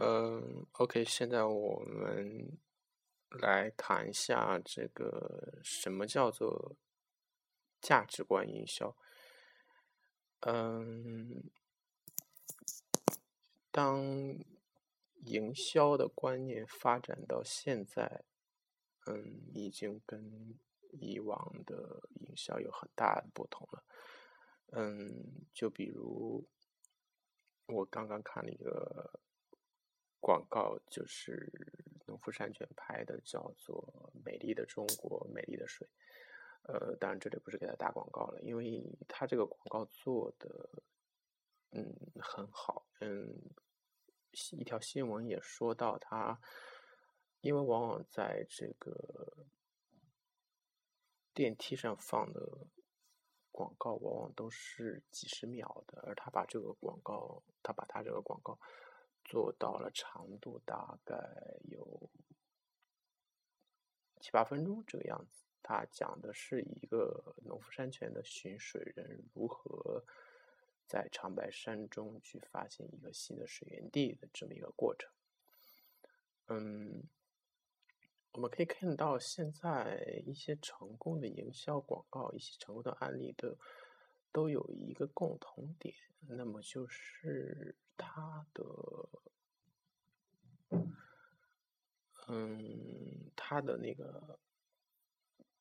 嗯，OK，现在我们来谈一下这个什么叫做价值观营销。嗯，当营销的观念发展到现在，嗯，已经跟以往的营销有很大的不同了。嗯，就比如我刚刚看了一个。广告就是农夫山泉拍的，叫做《美丽的中国，美丽的水》。呃，当然这里不是给他打广告了，因为他这个广告做的，嗯，很好。嗯，一条新闻也说到他，因为往往在这个电梯上放的广告，往往都是几十秒的，而他把这个广告，他把他这个广告。做到了长度大概有七八分钟这个样子。他讲的是一个农夫山泉的寻水人如何在长白山中去发现一个新的水源地的这么一个过程。嗯，我们可以看到现在一些成功的营销广告，一些成功的案例的。都有一个共同点，那么就是它的，嗯，它的那个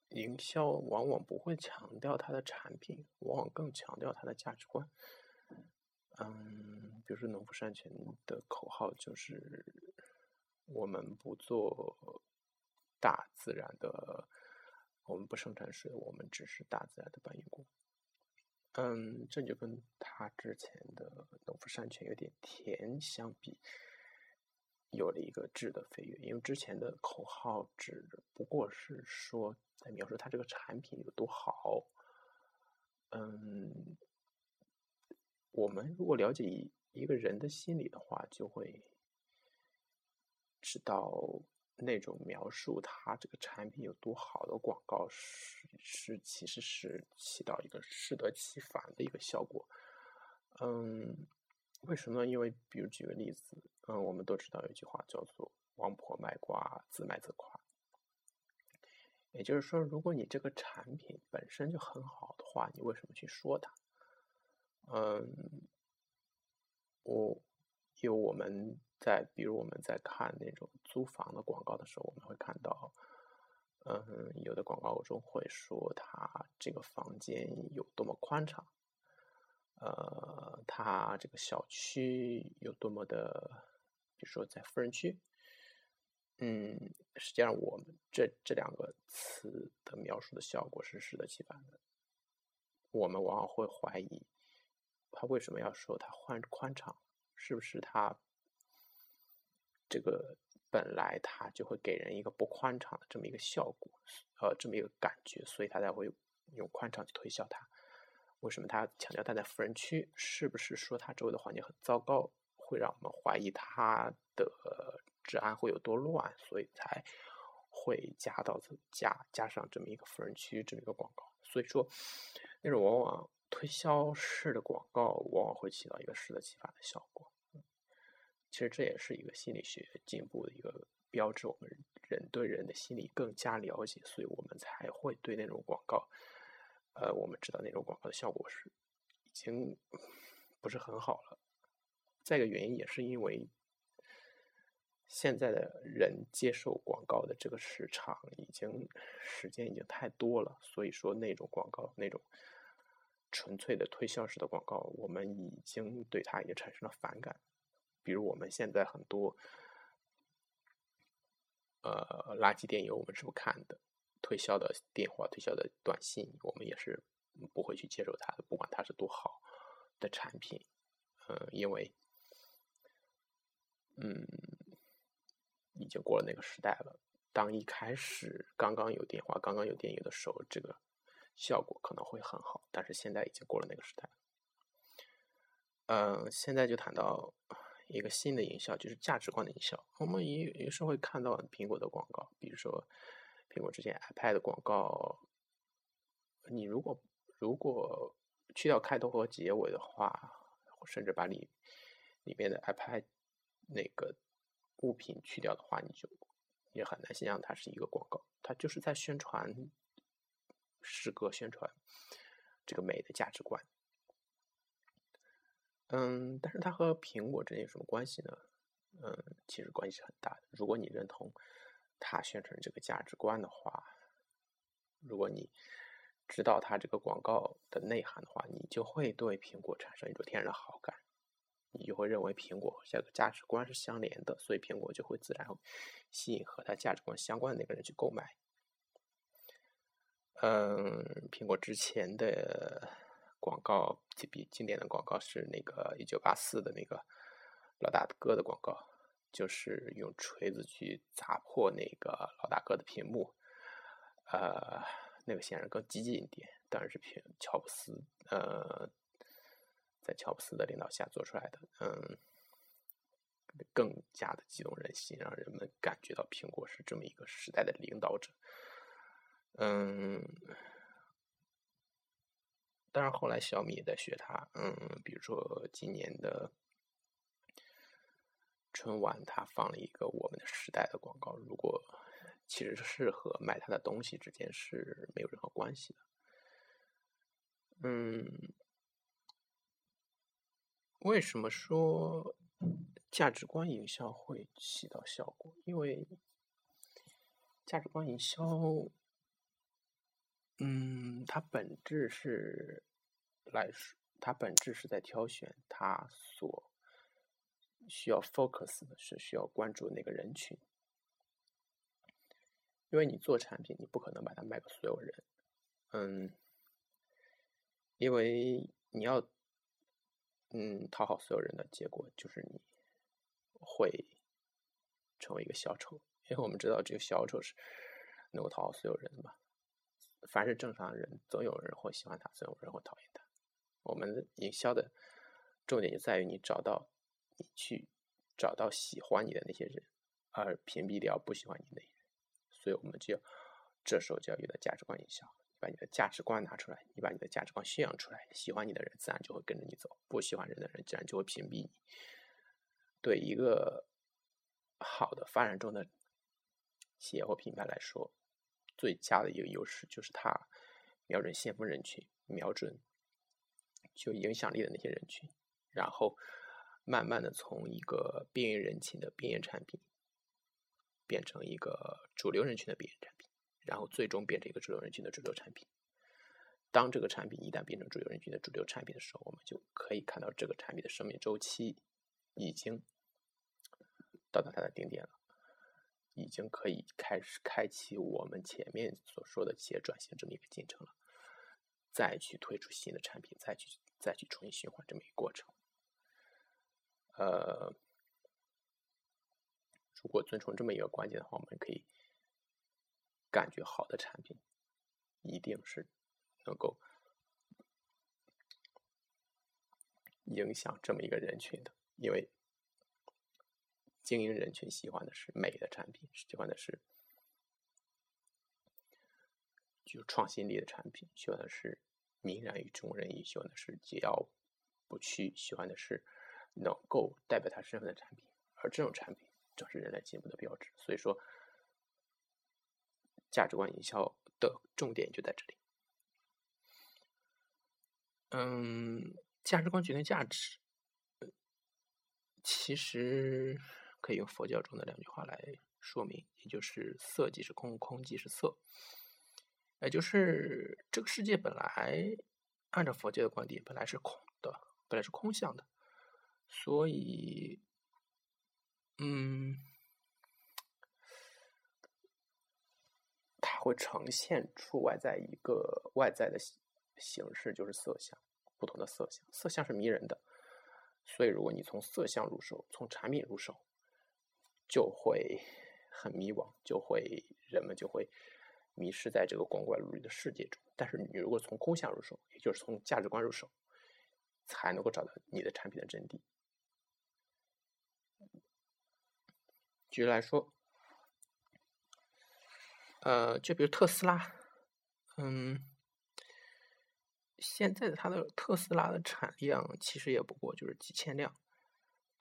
营销往往不会强调它的产品，往往更强调它的价值观。嗯，比如说农夫山泉的口号就是“我们不做大自然的，我们不生产水，我们只是大自然的搬运工”。嗯，这就跟他之前的农夫山泉有点甜相比，有了一个质的飞跃。因为之前的口号只不过是说在描述他这个产品有多好。嗯，我们如果了解一一个人的心理的话，就会知道。那种描述它这个产品有多好的广告是是其实是起到一个适得其反的一个效果，嗯，为什么呢？因为比如举个例子，嗯，我们都知道有一句话叫做“王婆卖瓜，自卖自夸”，也就是说，如果你这个产品本身就很好的话，你为什么去说它？嗯，我有我们。在比如我们在看那种租房的广告的时候，我们会看到，嗯，有的广告中会说它这个房间有多么宽敞，呃，它这个小区有多么的，比如说在富人区，嗯，实际上我们这这两个词的描述的效果是适得其反的，我们往往会怀疑，他为什么要说它宽宽敞，是不是他？这个本来它就会给人一个不宽敞的这么一个效果，呃，这么一个感觉，所以他才会用宽敞去推销它。为什么他强调它在富人区？是不是说它周围的环境很糟糕，会让我们怀疑它的治安会有多乱，所以才会加到加加上这么一个富人区这么一个广告？所以说，那种往往推销式的广告，往往会起到一个适得其反的效果。其实这也是一个心理学进步的一个标志，我们人对人的心理更加了解，所以我们才会对那种广告，呃，我们知道那种广告的效果是已经不是很好了。再一个原因也是因为现在的人接受广告的这个时长已经时间已经太多了，所以说那种广告那种纯粹的推销式的广告，我们已经对它已经产生了反感。比如我们现在很多，呃，垃圾电邮我们是不看的，推销的电话、推销的短信，我们也是不会去接受它的，不管它是多好的产品，嗯，因为，嗯，已经过了那个时代了。当一开始刚刚有电话、刚刚有电邮的时候，这个效果可能会很好，但是现在已经过了那个时代。嗯，现在就谈到。一个新的营销就是价值观的营销。我们也有时候会看到苹果的广告，比如说苹果之前 iPad 的广告，你如果如果去掉开头和结尾的话，甚至把你里面的 iPad 那个物品去掉的话，你就也很难想象它是一个广告，它就是在宣传诗歌，宣传这个美的价值观。嗯，但是它和苹果之间有什么关系呢？嗯，其实关系是很大的。如果你认同它宣传这个价值观的话，如果你知道它这个广告的内涵的话，你就会对苹果产生一种天然的好感，你就会认为苹果和这个价值观是相连的，所以苹果就会自然吸引和它价值观相关的那个人去购买。嗯，苹果之前的广告比经典的广告是那个一九八四的那个老大哥的广告，就是用锤子去砸破那个老大哥的屏幕，呃。那个显然更激进一点，当然是凭乔布斯，呃，在乔布斯的领导下做出来的，嗯，更加的激动人心，让人们感觉到苹果是这么一个时代的领导者，嗯，当然后来小米也在学它，嗯，比如说今年的春晚，它放了一个我们的时代的广告，如果。其实是和买他的东西之间是没有任何关系的。嗯，为什么说价值观营销会起到效果？因为价值观营销，嗯，它本质是来说，它本质是在挑选它所需要 focus 的是需要关注那个人群。因为你做产品，你不可能把它卖给所有人，嗯，因为你要，嗯，讨好所有人的结果就是你会成为一个小丑，因为我们知道这个小丑是能够讨好所有人的嘛。凡是正常人，总有人会喜欢他，总有人会讨厌他。我们营销的重点就在于你找到你去找到喜欢你的那些人，而屏蔽掉不喜欢你的人。所以我们就这时候就要用到价值观营销，把你的价值观拿出来，你把你的价值观宣扬出来，喜欢你的人自然就会跟着你走，不喜欢人的人自然就会屏蔽你。对一个好的发展中的企业或品牌来说，最佳的一个优势就是它瞄准先锋人群，瞄准就影响力的那些人群，然后慢慢的从一个边缘人群的边缘产品。变成一个主流人群的边缘产品，然后最终变成一个主流人群的主流产品。当这个产品一旦变成主流人群的主流产品的时候，我们就可以看到这个产品的生命周期已经到达它的顶点了，已经可以开始开启我们前面所说的企业转型这么一个进程了。再去推出新的产品，再去再去重新循环这么一个过程，呃。如果遵从这么一个关键的话，我们可以感觉好的产品一定是能够影响这么一个人群的，因为经营人群喜欢的是美的产品，喜欢的是具有创新力的产品，喜欢的是泯然于众人矣，喜欢的是桀骜不屈，喜欢的是能够代表他身份的产品，而这种产品。正是人类进步的标志，所以说，价值观营销的重点就在这里。嗯，价值观决定价值，其实可以用佛教中的两句话来说明，也就是“色即是空，空即是色”，也就是这个世界本来按照佛教的观点，本来是空的，本来是空相的，所以。嗯，它会呈现出外在一个外在的形式，就是色相，不同的色相，色相是迷人的，所以如果你从色相入手，从产品入手，就会很迷惘，就会人们就会迷失在这个光怪陆离的世界中。但是你如果从空想入手，也就是从价值观入手，才能够找到你的产品的真谛。举例来说，呃，就比如特斯拉，嗯，现在的它的特斯拉的产量其实也不过就是几千辆，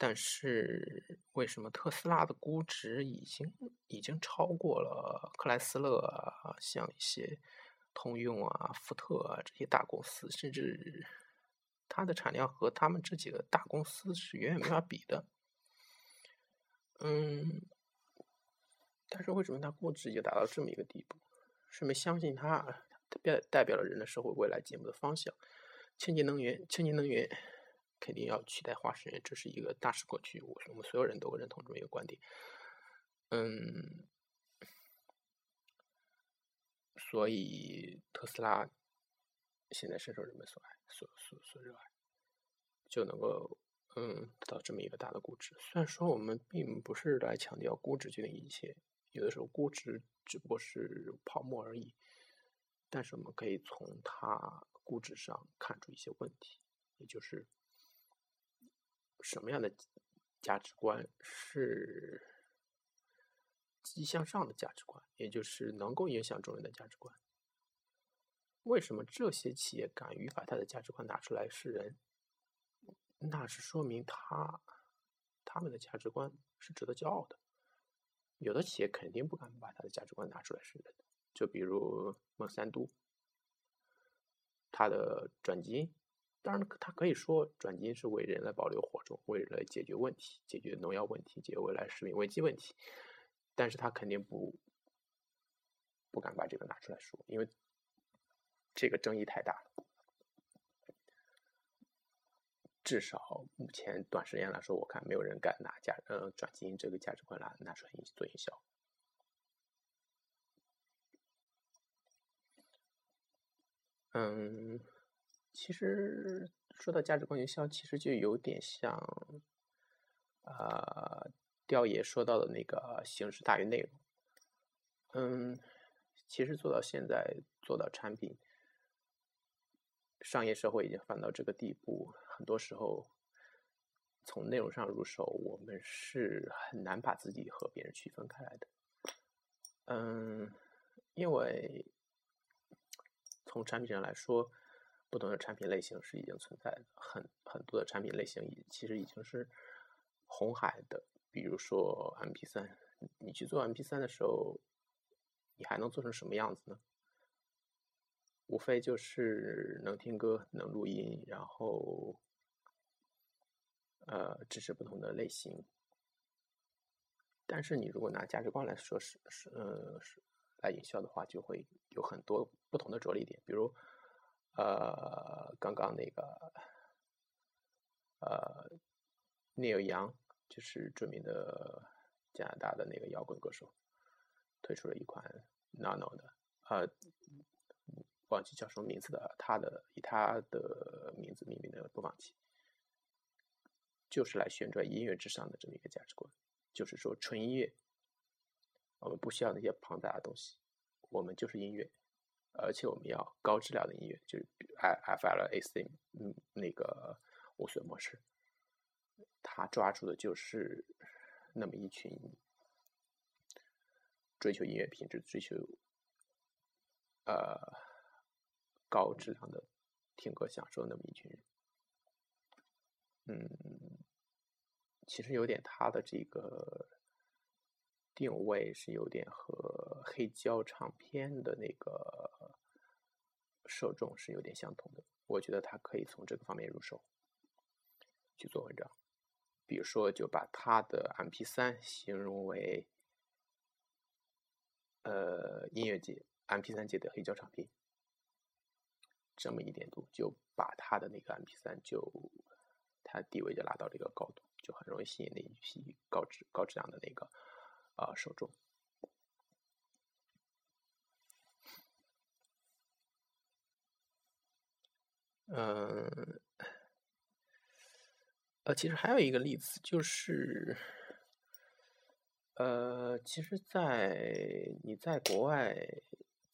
但是为什么特斯拉的估值已经已经超过了克莱斯勒啊，像一些通用啊、福特啊这些大公司，甚至它的产量和他们这几个大公司是远远没法比的。嗯，但是为什么它估值就达到这么一个地步？是没相信它代代表了人类社会未来进步的方向？清洁能源，清洁能源。肯定要取代化石燃料，这是一个大势过去，我我们所有人都认同这么一个观点。嗯，所以特斯拉现在深受人们所爱，所所所热爱，就能够嗯得到这么一个大的估值。虽然说我们并不是来强调估值决定一切，有的时候估值只不过是泡沫而已，但是我们可以从它估值上看出一些问题，也就是。什么样的价值观是积极向上的价值观，也就是能够影响众人的价值观？为什么这些企业敢于把他的价值观拿出来示人？那是说明他他们的价值观是值得骄傲的。有的企业肯定不敢把他的价值观拿出来示人，就比如孟三都，他的转基因。当然，他可以说转基因是为人类保留火种，为人类解决问题，解决农药问题，解决未来食品危机问题。但是他肯定不不敢把这个拿出来说，因为这个争议太大了。至少目前短时间来说，我看没有人敢拿价呃转基因这个价值观来拿出来做营销。嗯。其实说到价值观营销，其实就有点像，呃，调爷说到的那个形式大于内容。嗯，其实做到现在，做到产品，商业社会已经发展到这个地步，很多时候从内容上入手，我们是很难把自己和别人区分开来的。嗯，因为从产品上来说。不同的产品类型是已经存在的，很很多的产品类型已其实已经是红海的。比如说 M P 三，你去做 M P 三的时候，你还能做成什么样子呢？无非就是能听歌、能录音，然后呃支持不同的类型。但是你如果拿价值观来说是是呃是来营销的话，就会有很多不同的着力点，比如。呃，刚刚那个，呃，Neil Young 就是著名的加拿大的那个摇滚歌手，推出了一款 Nano 的，呃，忘记叫什么名字的，他的以他的名字命名的播放器，就是来旋转音乐之上的这么一个价值观，就是说纯音乐，我们不需要那些庞杂的东西，我们就是音乐。而且我们要高质量的音乐，就是 F L A C，嗯，那个无损模式，他抓住的就是那么一群追求音乐品质、追求呃高质量的听歌享受那么一群人。嗯，其实有点他的这个定位是有点和黑胶唱片的那个。受众是有点相同的，我觉得他可以从这个方面入手去做文章，比如说就把他的 M P 三形容为呃音乐界 M P 三界的黑胶唱片，这么一点度就把他的那个 M P 三就他地位就拉到了一个高度，就很容易吸引那一批高质高质量的那个啊受众。嗯，呃，其实还有一个例子，就是，呃，其实，在你在国外，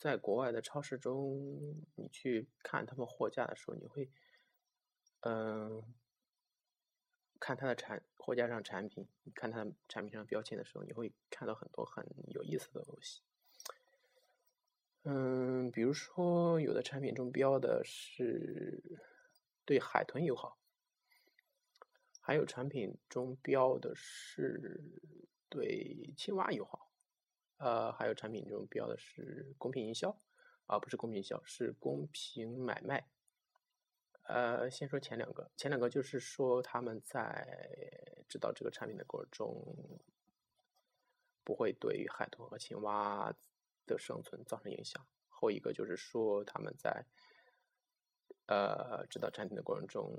在国外的超市中，你去看他们货架的时候，你会，嗯，看他的产货架上产品，看它产品上标签的时候，你会看到很多很有意思的东西。嗯，比如说，有的产品中标的是对海豚友好，还有产品中标的是对青蛙友好，呃，还有产品中标的是公平营销，啊，不是公平营销，是公平买卖。呃，先说前两个，前两个就是说他们在制造这个产品的过程中，不会对于海豚和青蛙的生存造成影响。后一个就是说他们在呃制造产品的过程中，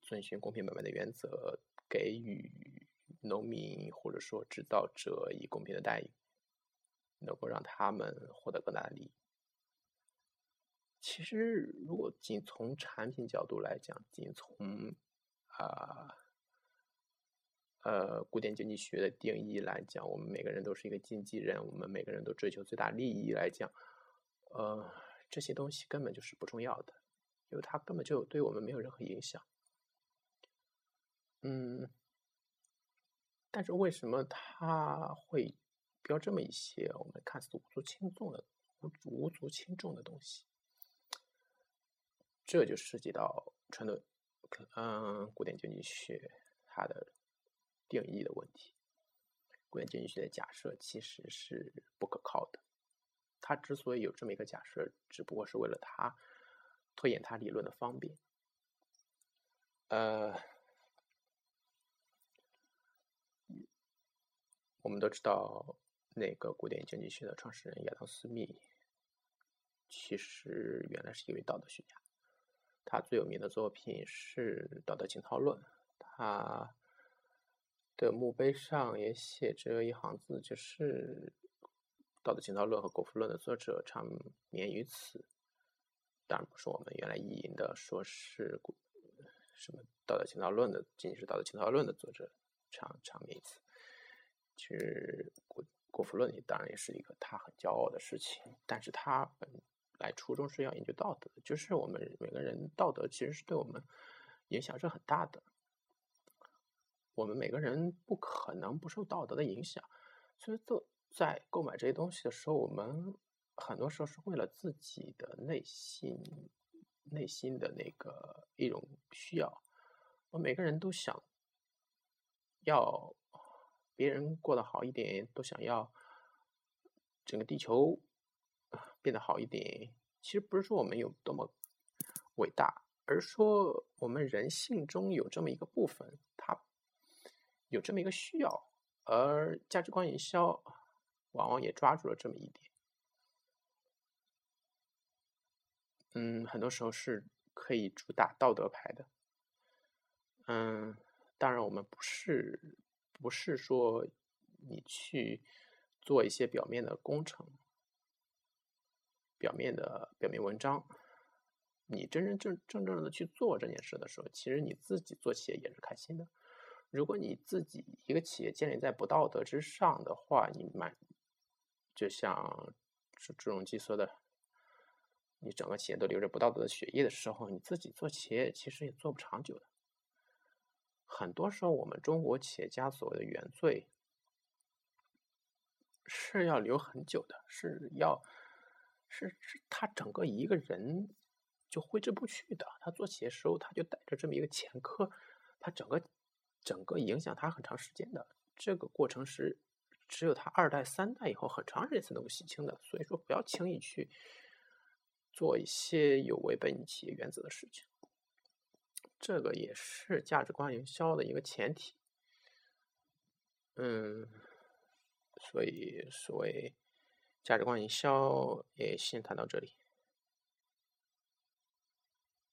遵循公平买卖的原则，给予农民或者说制造者以公平的待遇，能够让他们获得更大的利益。其实，如果仅从产品角度来讲，仅从啊呃古典经济学的定义来讲，我们每个人都是一个经纪人，我们每个人都追求最大利益来讲，呃，这些东西根本就是不重要的，因为它根本就对我们没有任何影响。嗯，但是为什么他会标这么一些我们看似无足轻重的无无足轻重的东西？这就涉及到传统，嗯，古典经济学它的定义的问题。古典经济学的假设其实是不可靠的。他之所以有这么一个假设，只不过是为了他推演他理论的方便。呃，我们都知道，那个古典经济学的创始人亚当·斯密，其实原来是一位道德学家。他最有名的作品是《道德情操论》，他的墓碑上也写着一行字，就是《道德情操论》和《国富论》的作者长眠于此。当然不是我们原来意淫的，说是什么《道德情操论》的，仅仅是《道德情操论》的作者长长眠于此。其实《国国富论》当然也是一个他很骄傲的事情，但是他本。来初衷是要研究道德，就是我们每个人道德其实是对我们影响是很大的。我们每个人不可能不受道德的影响，所以做在购买这些东西的时候，我们很多时候是为了自己的内心内心的那个一种需要。我每个人都想要别人过得好一点，都想要整个地球。变得好一点，其实不是说我们有多么伟大，而是说我们人性中有这么一个部分，有这么一个需要，而价值观营销往往也抓住了这么一点。嗯，很多时候是可以主打道德牌的。嗯，当然我们不是不是说你去做一些表面的工程。表面的表面文章，你真真正正正的去做这件事的时候，其实你自己做企业也是开心的。如果你自己一个企业建立在不道德之上的话，你满就像朱朱镕基说的，你整个企业都流着不道德的血液的时候，你自己做企业其实也做不长久的。很多时候，我们中国企业家所谓的原罪是要留很久的，是要。是是，他整个一个人就挥之不去的。他做企业时候，他就带着这么一个前科，他整个整个影响他很长时间的。这个过程是只有他二代三代以后很长时间才能够洗清的。所以说，不要轻易去做一些有违背你企业原则的事情。这个也是价值观营销的一个前提。嗯，所以所谓。价值观营销也先谈到这里。